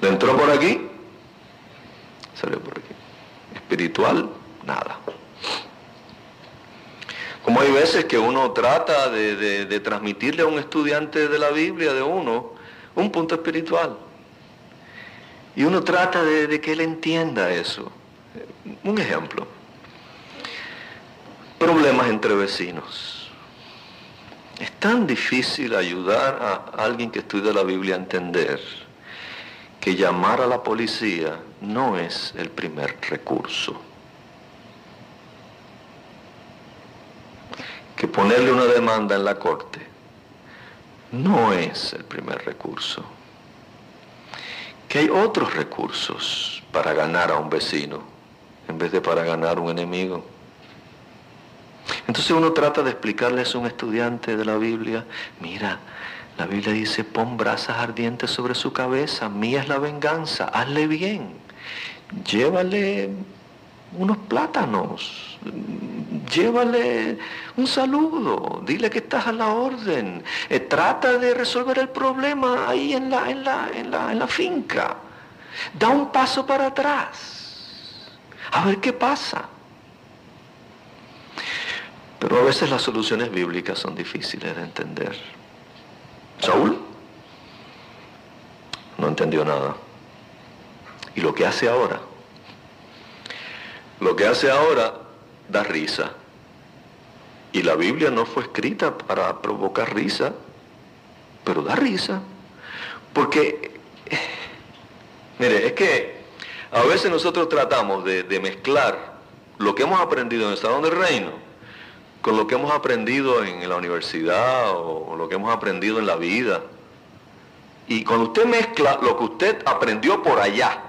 B: ¿Le entró por aquí? Salió por aquí. Espiritual, nada. Como hay veces que uno trata de, transmitirle a un estudiante de la Biblia, de uno, un punto espiritual. Y uno trata de que él entienda eso. Un ejemplo. Problemas entre vecinos. Es tan difícil ayudar a alguien que estudia la Biblia a entender que llamar a la policía no es el primer recurso. Que ponerle una demanda en la corte no es el primer recurso. Que hay otros recursos para ganar a un vecino en vez de para ganar un enemigo. Entonces uno trata de explicarles a un estudiante de la Biblia, mira, la Biblia dice, pon brasas ardientes sobre su cabeza, mía es la venganza, hazle bien, llévale unos plátanos, llévale un saludo, dile que estás a la orden, eh, trata de resolver el problema ahí en la, en la, en la, en la finca, da un paso para atrás a ver qué pasa. Pero a veces las soluciones bíblicas son difíciles de entender. Saúl no entendió nada. Y lo que hace ahora, lo que hace ahora da risa. Y la Biblia no fue escrita para provocar risa, pero da risa. Porque, mire, es que a veces nosotros tratamos de, mezclar lo que hemos aprendido en el Salón del Reino con lo que hemos aprendido en la universidad o lo que hemos aprendido en la vida. Y cuando usted mezcla lo que usted aprendió por allá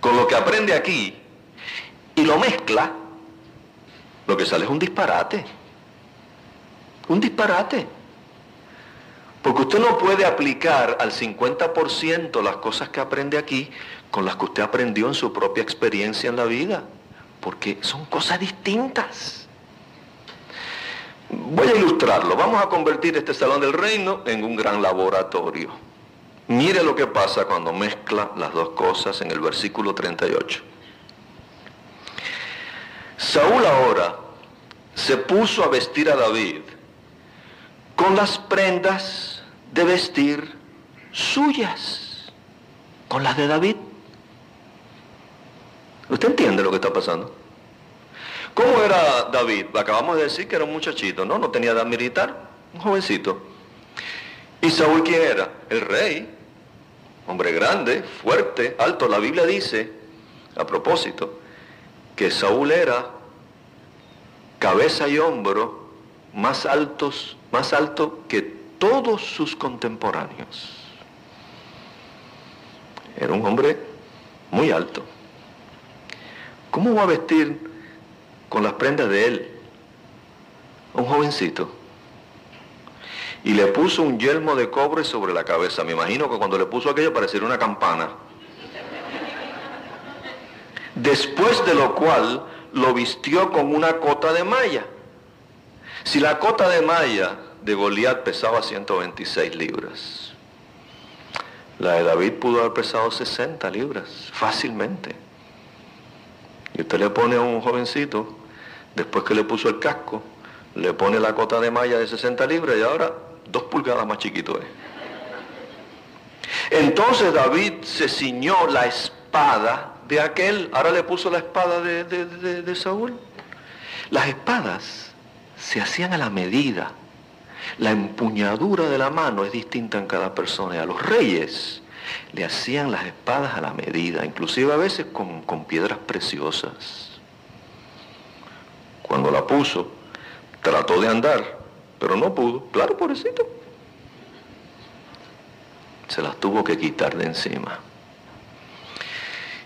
B: con lo que aprende aquí y lo mezcla, lo que sale es un disparate. Un disparate. Porque usted no puede aplicar al 50% las cosas que aprende aquí con las que usted aprendió en su propia experiencia en la vida. Porque son cosas distintas. Voy a ilustrarlo. Vamos a convertir este salón del reino en un gran laboratorio. Mire lo que pasa cuando mezcla las dos cosas en el versículo 38. Saúl ahora se puso a vestir a David con las prendas de vestir suyas con las de David. ¿Usted entiende lo que está pasando? ¿Cómo era David? Acabamos de decir que era un muchachito, ¿no? No tenía edad militar, un jovencito. ¿Y Saúl quién era? El rey, hombre grande, fuerte, alto. La Biblia dice, a propósito, que Saúl era cabeza y hombro más altos, más alto que todos sus contemporáneos. Era un hombre muy alto. ¿Cómo va a vestir con las prendas de él? Un jovencito. Y le puso un yelmo de cobre sobre la cabeza. Me imagino que cuando le puso aquello pareciera una campana. Después de lo cual lo vistió con una cota de malla. Si la cota de malla de Goliat pesaba 126 libras. La de David pudo haber pesado 60 libras, fácilmente. Y usted le pone a un jovencito, después que le puso el casco, le pone la cota de malla de 60 libras y ahora dos pulgadas más chiquito es. Entonces David se ciñó la espada de aquel, ahora le puso la espada de, de Saúl. Las espadas se hacían a la medida la empuñadura de la mano es distinta en cada persona. Y a los reyes le hacían las espadas a la medida, inclusive a veces con, con piedras preciosas. Cuando la puso, trató de andar, pero no pudo. Claro, pobrecito. Se las tuvo que quitar de encima.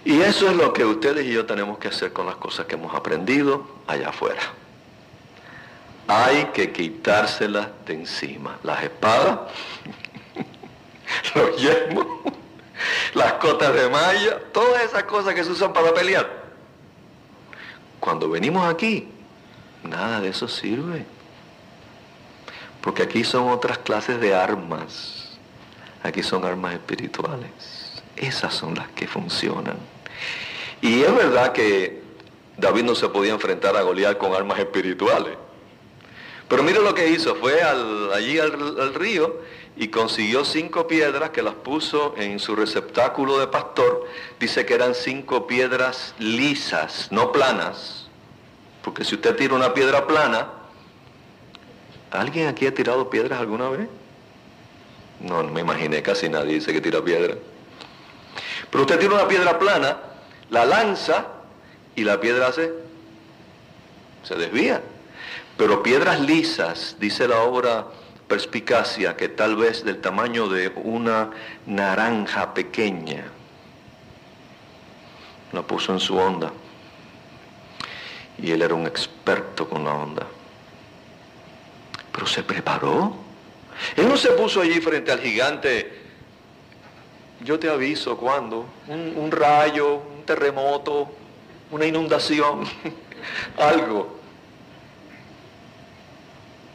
B: Y eso es lo que ustedes y yo tenemos que hacer con las cosas que hemos aprendido allá afuera hay que quitárselas de encima. Las espadas, los yelmos, las cotas de malla, todas esas cosas que se usan para pelear. Cuando venimos aquí, nada de eso sirve. Porque aquí son otras clases de armas. Aquí son armas espirituales. Esas son las que funcionan. Y es verdad que David no se podía enfrentar a Goliat con armas espirituales. Pero mire lo que hizo, fue allí al, río y consiguió cinco piedras que las puso en su receptáculo de pastor. Dice que eran cinco piedras lisas, no planas. Porque si usted tira una piedra plana, ¿alguien aquí ha tirado piedras alguna vez? No, no me imaginé, casi nadie dice que tira piedra. Pero usted tira una piedra plana, la lanza y la piedra hace, se desvía. Pero piedras lisas, dice la obra perspicacia, que tal vez del tamaño de una naranja pequeña, la puso en su onda. Y él era un experto con la onda. Pero se preparó. Él no se puso allí frente al gigante. Yo te aviso cuando. Un, un rayo, un terremoto, una inundación, algo.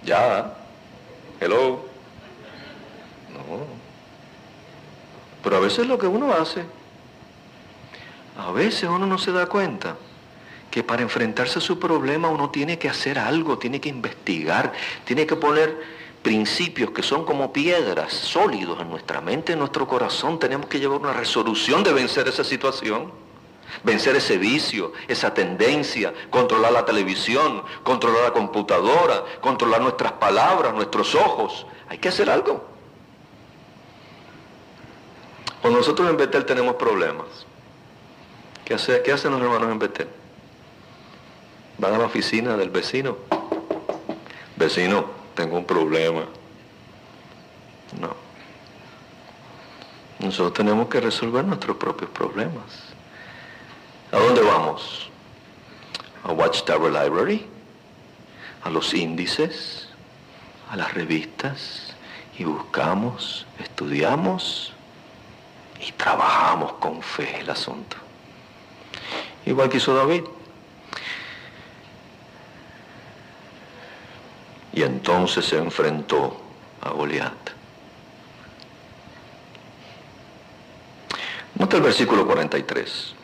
B: Ya. Hello. No. Pero a veces lo que uno hace, a veces uno no se da cuenta que para enfrentarse a su problema uno tiene que hacer algo, tiene que investigar, tiene que poner principios que son como piedras sólidos en nuestra mente, en nuestro corazón. Tenemos que llevar una resolución de vencer esa situación vencer ese vicio, esa tendencia, controlar la televisión, controlar la computadora, controlar nuestras palabras, nuestros ojos. Hay que hacer algo. O nosotros en Betel tenemos problemas. ¿Qué, hace, ¿Qué hacen los hermanos en Betel? Van a la oficina del vecino. Vecino, tengo un problema. No. Nosotros tenemos que resolver nuestros propios problemas. ¿A dónde vamos? ¿A Watchtower Library? ¿A los índices? ¿A las revistas? Y buscamos, estudiamos y trabajamos con fe el asunto. Igual que hizo David. Y entonces se enfrentó a Goliat. Nota el versículo 43.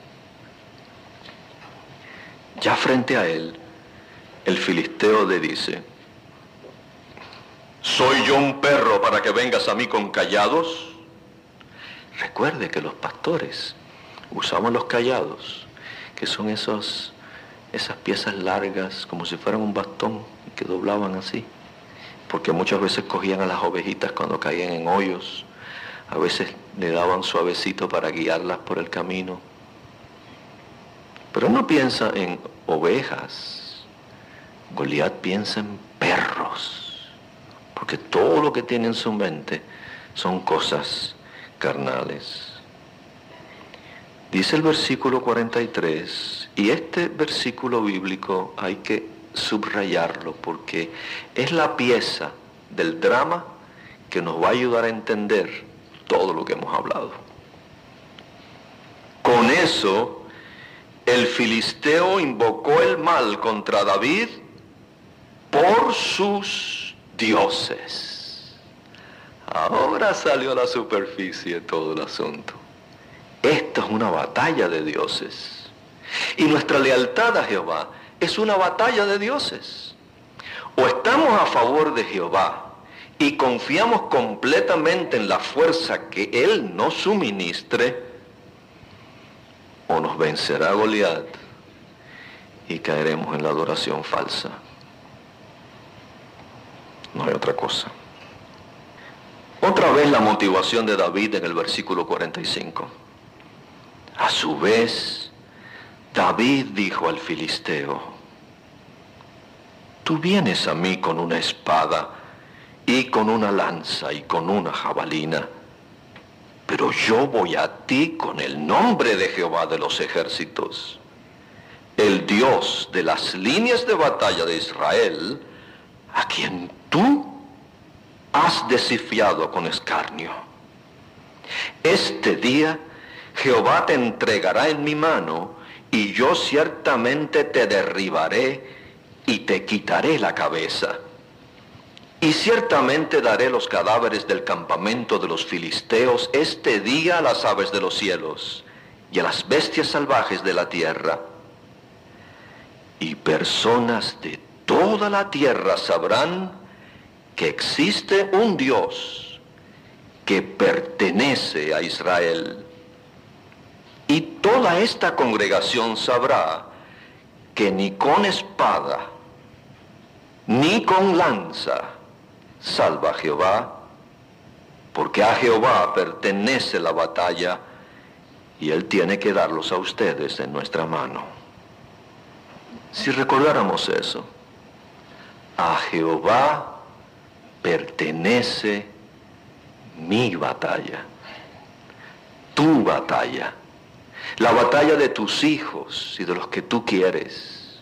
B: Ya frente a él, el filisteo le dice, ¿soy yo un perro para que vengas a mí con callados? Recuerde que los pastores usaban los callados, que son esos, esas piezas largas, como si fueran un bastón, que doblaban así, porque muchas veces cogían a las ovejitas cuando caían en hoyos, a veces le daban suavecito para guiarlas por el camino. Pero no piensa en ovejas, Goliat piensa en perros, porque todo lo que tiene en su mente son cosas carnales. Dice el versículo 43, y este versículo bíblico hay que subrayarlo porque es la pieza del drama que nos va a ayudar a entender todo lo que hemos hablado. Con eso, el filisteo invocó el mal contra David por sus dioses. Ahora salió a la superficie todo el asunto. Esto es una batalla de dioses. Y nuestra lealtad a Jehová es una batalla de dioses. O estamos a favor de Jehová y confiamos completamente en la fuerza que Él nos suministre, o nos vencerá Goliat y caeremos en la adoración falsa. No hay otra cosa. Otra vez la motivación de David en el versículo 45. A su vez, David dijo al filisteo, tú vienes a mí con una espada y con una lanza y con una jabalina. Pero yo voy a ti con el nombre de Jehová de los ejércitos, el Dios de las líneas de batalla de Israel, a quien tú has desfiado con escarnio. Este día Jehová te entregará en mi mano y yo ciertamente te derribaré y te quitaré la cabeza. Y ciertamente daré los cadáveres del campamento de los filisteos este día a las aves de los cielos y a las bestias salvajes de la tierra. Y personas de toda la tierra sabrán que existe un Dios que pertenece a Israel. Y toda esta congregación sabrá que ni con espada, ni con lanza, salva a Jehová, porque a Jehová pertenece la batalla y Él tiene que darlos a ustedes en nuestra mano. Si recordáramos eso, a Jehová pertenece mi batalla, tu batalla, la batalla de tus hijos y de los que tú quieres,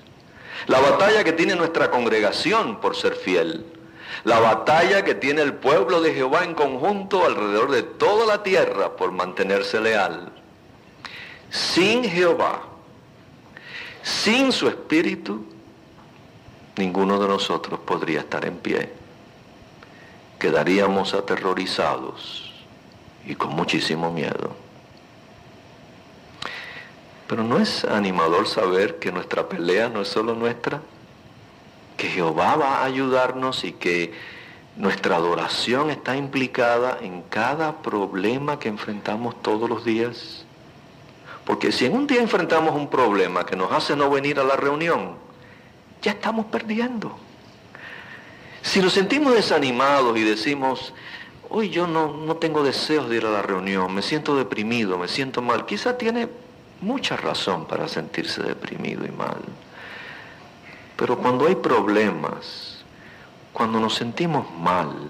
B: la batalla que tiene nuestra congregación por ser fiel la batalla que tiene el pueblo de Jehová en conjunto alrededor de toda la tierra por mantenerse leal. Sin Jehová, sin su espíritu, ninguno de nosotros podría estar en pie. Quedaríamos aterrorizados y con muchísimo miedo. Pero no es animador saber que nuestra pelea no es solo nuestra que Jehová va a ayudarnos y que nuestra adoración está implicada en cada problema que enfrentamos todos los días. Porque si en un día enfrentamos un problema que nos hace no venir a la reunión, ya estamos perdiendo. Si nos sentimos desanimados y decimos, hoy yo no, no tengo deseos de ir a la reunión, me siento deprimido, me siento mal, quizá tiene mucha razón para sentirse deprimido y mal. Pero cuando hay problemas, cuando nos sentimos mal,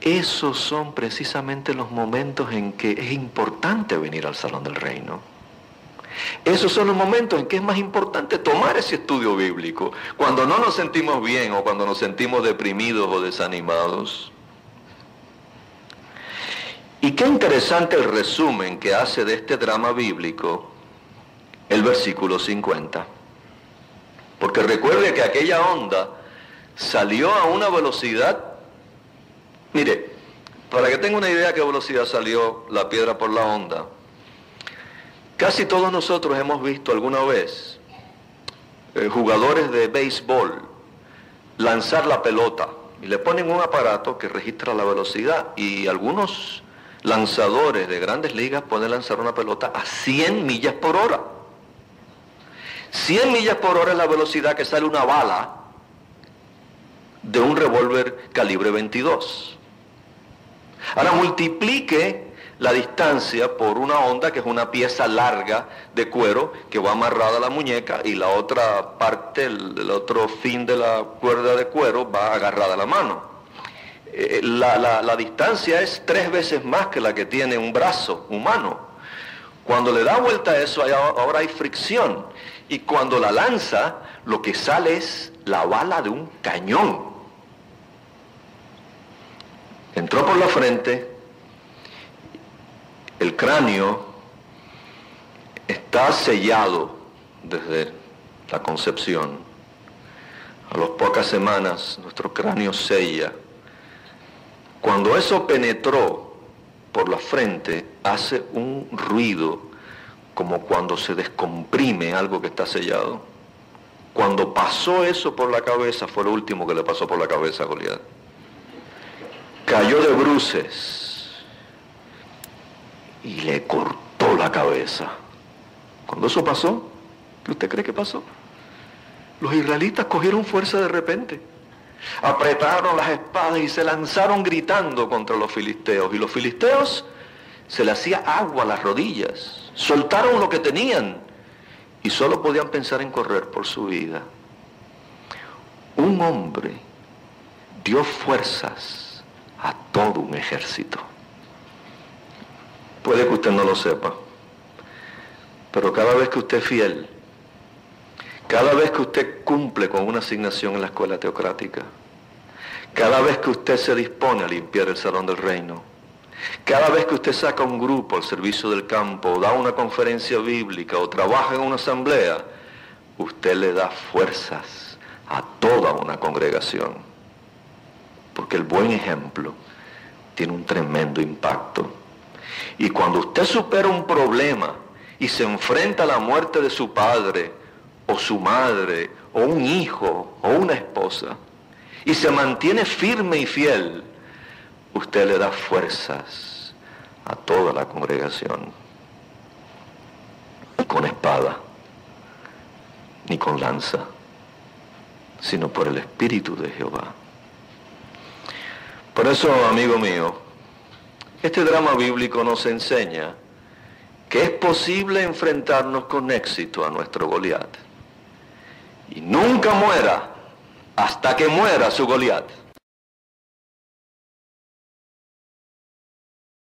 B: esos son precisamente los momentos en que es importante venir al Salón del Reino. Esos son los momentos en que es más importante tomar ese estudio bíblico. Cuando no nos sentimos bien o cuando nos sentimos deprimidos o desanimados. Y qué interesante el resumen que hace de este drama bíblico el versículo 50. Porque recuerde que aquella onda salió a una velocidad, mire, para que tenga una idea qué velocidad salió la piedra por la onda, casi todos nosotros hemos visto alguna vez eh, jugadores de béisbol lanzar la pelota y le ponen un aparato que registra la velocidad y algunos lanzadores de grandes ligas pueden lanzar una pelota a 100 millas por hora. 100 millas por hora es la velocidad que sale una bala de un revólver calibre 22. Ahora multiplique la distancia por una onda que es una pieza larga de cuero que va amarrada a la muñeca y la otra parte, el, otro fin de la cuerda de cuero va agarrada a la mano. Eh, la, la distancia es tres veces más que la que tiene un brazo humano. Cuando le da vuelta a eso, ahora hay fricción. Y cuando la lanza, lo que sale es la bala de un cañón. Entró por la frente, el cráneo está sellado desde la concepción. A las pocas semanas nuestro cráneo sella. Cuando eso penetró por la frente hace un ruido como cuando se descomprime algo que está sellado. Cuando pasó eso por la cabeza fue lo último que le pasó por la cabeza a Goliat. Cayó de bruces y le cortó la cabeza. Cuando eso pasó, ¿qué usted cree que pasó? Los israelitas cogieron fuerza de repente apretaron las espadas y se lanzaron gritando contra los filisteos. Y los filisteos se le hacía agua a las rodillas, soltaron lo que tenían y solo podían pensar en correr por su vida. Un hombre dio fuerzas a todo un ejército. Puede que usted no lo sepa, pero cada vez que usted es fiel, cada vez que usted cumple con una asignación en la escuela teocrática, cada vez que usted se dispone a limpiar el salón del reino, cada vez que usted saca un grupo al servicio del campo, o da una conferencia bíblica, o trabaja en una asamblea, usted le da fuerzas a toda una congregación. Porque el buen ejemplo tiene un tremendo impacto. Y cuando usted supera un problema y se enfrenta a la muerte de su padre, o su madre, o un hijo, o una esposa, y se mantiene firme y fiel, usted le da fuerzas a toda la congregación. Con espada, ni con lanza, sino por el Espíritu de Jehová. Por eso, amigo mío, este drama bíblico nos enseña que es posible enfrentarnos con éxito a nuestro Goliat y nunca muera hasta que muera su Goliat.